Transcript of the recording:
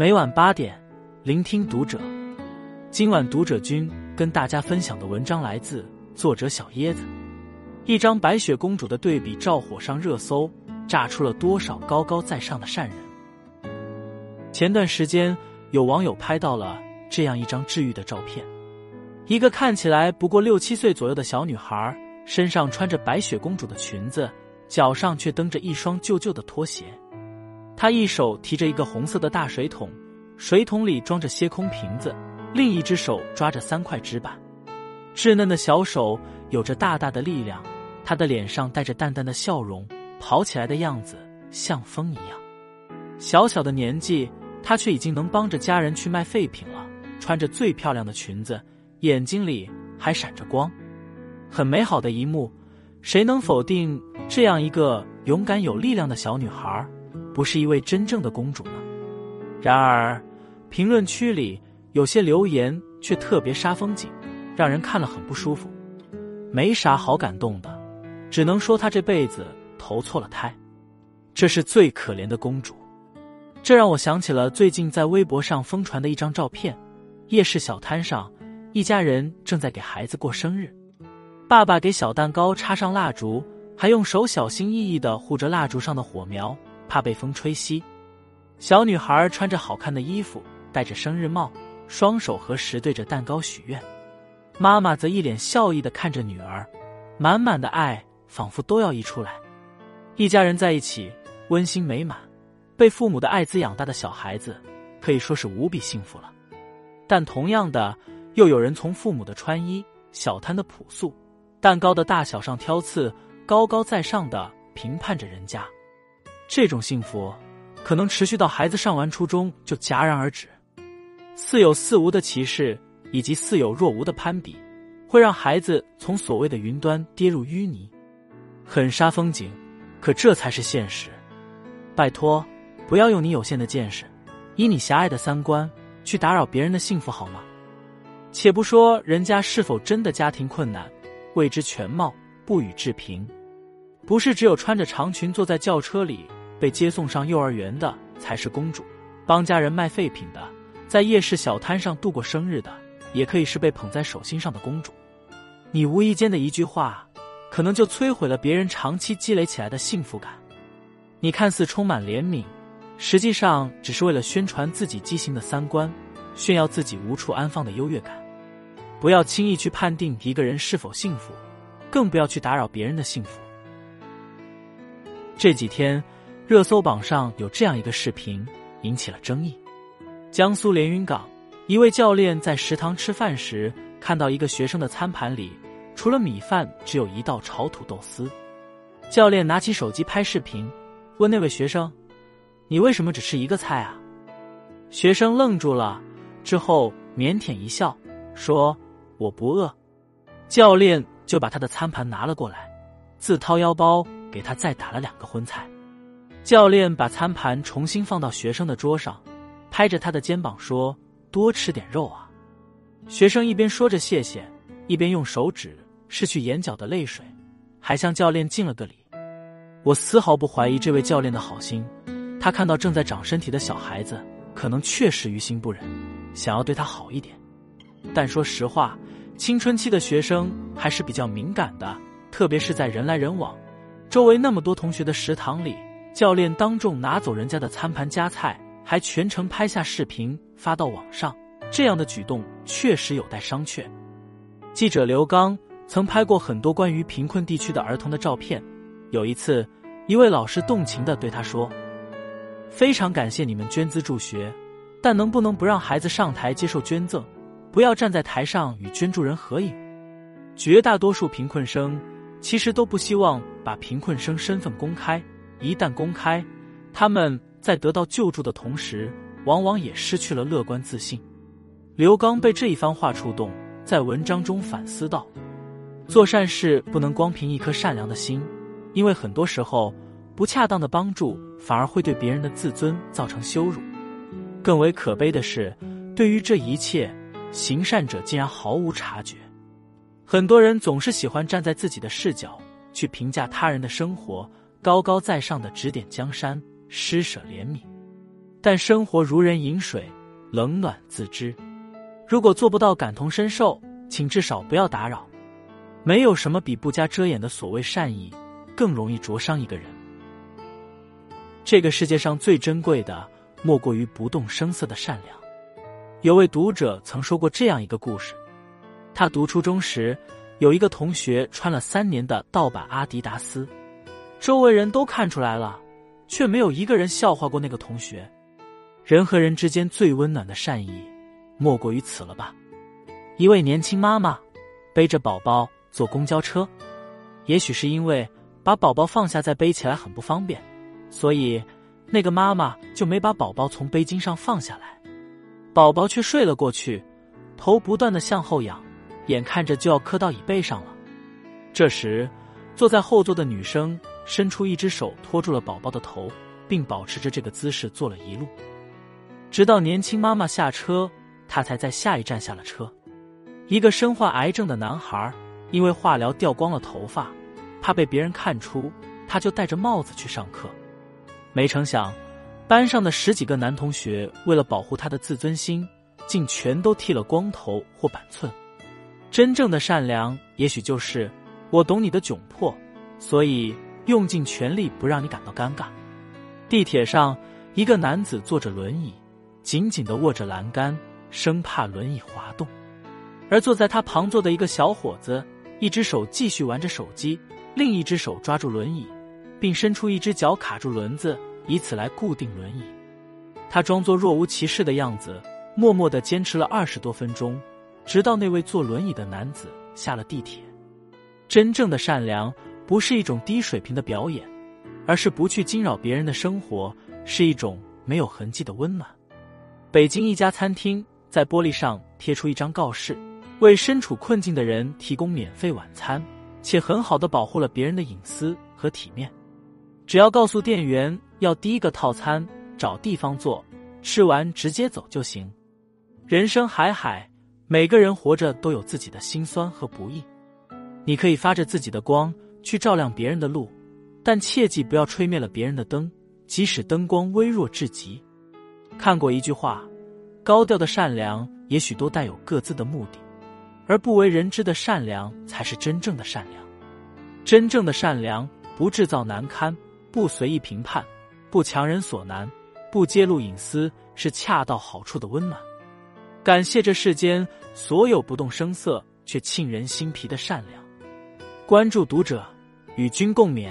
每晚八点，聆听读者。今晚读者君跟大家分享的文章来自作者小椰子。一张白雪公主的对比照火上热搜，炸出了多少高高在上的善人。前段时间，有网友拍到了这样一张治愈的照片：一个看起来不过六七岁左右的小女孩，身上穿着白雪公主的裙子，脚上却蹬着一双旧旧的拖鞋。她一手提着一个红色的大水桶，水桶里装着些空瓶子，另一只手抓着三块纸板。稚嫩的小手有着大大的力量，她的脸上带着淡淡的笑容，跑起来的样子像风一样。小小的年纪，她却已经能帮着家人去卖废品了。穿着最漂亮的裙子，眼睛里还闪着光，很美好的一幕。谁能否定这样一个勇敢有力量的小女孩？不是一位真正的公主呢。然而，评论区里有些留言却特别杀风景，让人看了很不舒服。没啥好感动的，只能说她这辈子投错了胎。这是最可怜的公主。这让我想起了最近在微博上疯传的一张照片：夜市小摊上，一家人正在给孩子过生日，爸爸给小蛋糕插上蜡烛，还用手小心翼翼的护着蜡烛上的火苗。怕被风吹熄，小女孩穿着好看的衣服，戴着生日帽，双手合十对着蛋糕许愿。妈妈则一脸笑意的看着女儿，满满的爱仿佛都要溢出来。一家人在一起，温馨美满，被父母的爱滋养大的小孩子可以说是无比幸福了。但同样的，又有人从父母的穿衣、小摊的朴素、蛋糕的大小上挑刺，高高在上的评判着人家。这种幸福，可能持续到孩子上完初中就戛然而止。似有似无的歧视以及似有若无的攀比，会让孩子从所谓的云端跌入淤泥，很杀风景。可这才是现实。拜托，不要用你有限的见识，以你狭隘的三观去打扰别人的幸福，好吗？且不说人家是否真的家庭困难，未知全貌，不予置评。不是只有穿着长裙坐在轿车里。被接送上幼儿园的才是公主，帮家人卖废品的，在夜市小摊上度过生日的，也可以是被捧在手心上的公主。你无意间的一句话，可能就摧毁了别人长期积累起来的幸福感。你看似充满怜悯，实际上只是为了宣传自己畸形的三观，炫耀自己无处安放的优越感。不要轻易去判定一个人是否幸福，更不要去打扰别人的幸福。这几天。热搜榜上有这样一个视频，引起了争议。江苏连云港一位教练在食堂吃饭时，看到一个学生的餐盘里除了米饭，只有一道炒土豆丝。教练拿起手机拍视频，问那位学生：“你为什么只吃一个菜啊？”学生愣住了，之后腼腆一笑，说：“我不饿。”教练就把他的餐盘拿了过来，自掏腰包给他再打了两个荤菜。教练把餐盘重新放到学生的桌上，拍着他的肩膀说：“多吃点肉啊。”学生一边说着谢谢，一边用手指拭去眼角的泪水，还向教练敬了个礼。我丝毫不怀疑这位教练的好心，他看到正在长身体的小孩子，可能确实于心不忍，想要对他好一点。但说实话，青春期的学生还是比较敏感的，特别是在人来人往、周围那么多同学的食堂里。教练当众拿走人家的餐盘夹菜，还全程拍下视频发到网上，这样的举动确实有待商榷。记者刘刚曾拍过很多关于贫困地区的儿童的照片，有一次，一位老师动情的对他说：“非常感谢你们捐资助学，但能不能不让孩子上台接受捐赠，不要站在台上与捐助人合影？”绝大多数贫困生其实都不希望把贫困生身份公开。一旦公开，他们在得到救助的同时，往往也失去了乐观自信。刘刚被这一番话触动，在文章中反思道：“做善事不能光凭一颗善良的心，因为很多时候，不恰当的帮助反而会对别人的自尊造成羞辱。更为可悲的是，对于这一切，行善者竟然毫无察觉。很多人总是喜欢站在自己的视角去评价他人的生活。”高高在上的指点江山，施舍怜悯，但生活如人饮水，冷暖自知。如果做不到感同身受，请至少不要打扰。没有什么比不加遮掩的所谓善意更容易灼伤一个人。这个世界上最珍贵的，莫过于不动声色的善良。有位读者曾说过这样一个故事：他读初中时，有一个同学穿了三年的盗版阿迪达斯，周围人都看出来了，却没有一个人笑话过那个同学。人和人之间最温暖的善意，莫过于此了吧？一位年轻妈妈背着宝宝坐公交车，也许是因为把宝宝放下再背起来很不方便，所以那个妈妈就没把宝宝从背巾上放下来。宝宝却睡了过去，头不断的向后仰，眼看着就要磕到椅背上了。这时，坐在后座的女生伸出一只手托住了宝宝的头，并保持着这个姿势坐了一路，直到年轻妈妈下车，他才在下一站下了车。一个身患癌症的男孩，因为化疗掉光了头发，怕被别人看出，他就戴着帽子去上课，没成想。班上的十几个男同学为了保护他的自尊心，竟全都剃了光头或板寸。真正的善良，也许就是我懂你的窘迫，所以用尽全力不让你感到尴尬。地铁上，一个男子坐着轮椅，紧紧的握着栏杆，生怕轮椅滑动；而坐在他旁坐的一个小伙子，一只手继续玩着手机，另一只手抓住轮椅，并伸出一只脚卡住轮子。以此来固定轮椅，他装作若无其事的样子，默默的坚持了二十多分钟，直到那位坐轮椅的男子下了地铁。真正的善良不是一种低水平的表演，而是不去惊扰别人的生活，是一种没有痕迹的温暖。北京一家餐厅在玻璃上贴出一张告示，为身处困境的人提供免费晚餐，且很好的保护了别人的隐私和体面。只要告诉店员。要第一个套餐，找地方坐，吃完直接走就行。人生海海，每个人活着都有自己的辛酸和不易。你可以发着自己的光去照亮别人的路，但切记不要吹灭了别人的灯，即使灯光微弱至极。看过一句话：高调的善良也许都带有各自的目的，而不为人知的善良才是真正的善良。真正的善良不制造难堪，不随意评判。不强人所难，不揭露隐私，是恰到好处的温暖。感谢这世间所有不动声色却沁人心脾的善良。关注读者，与君共勉。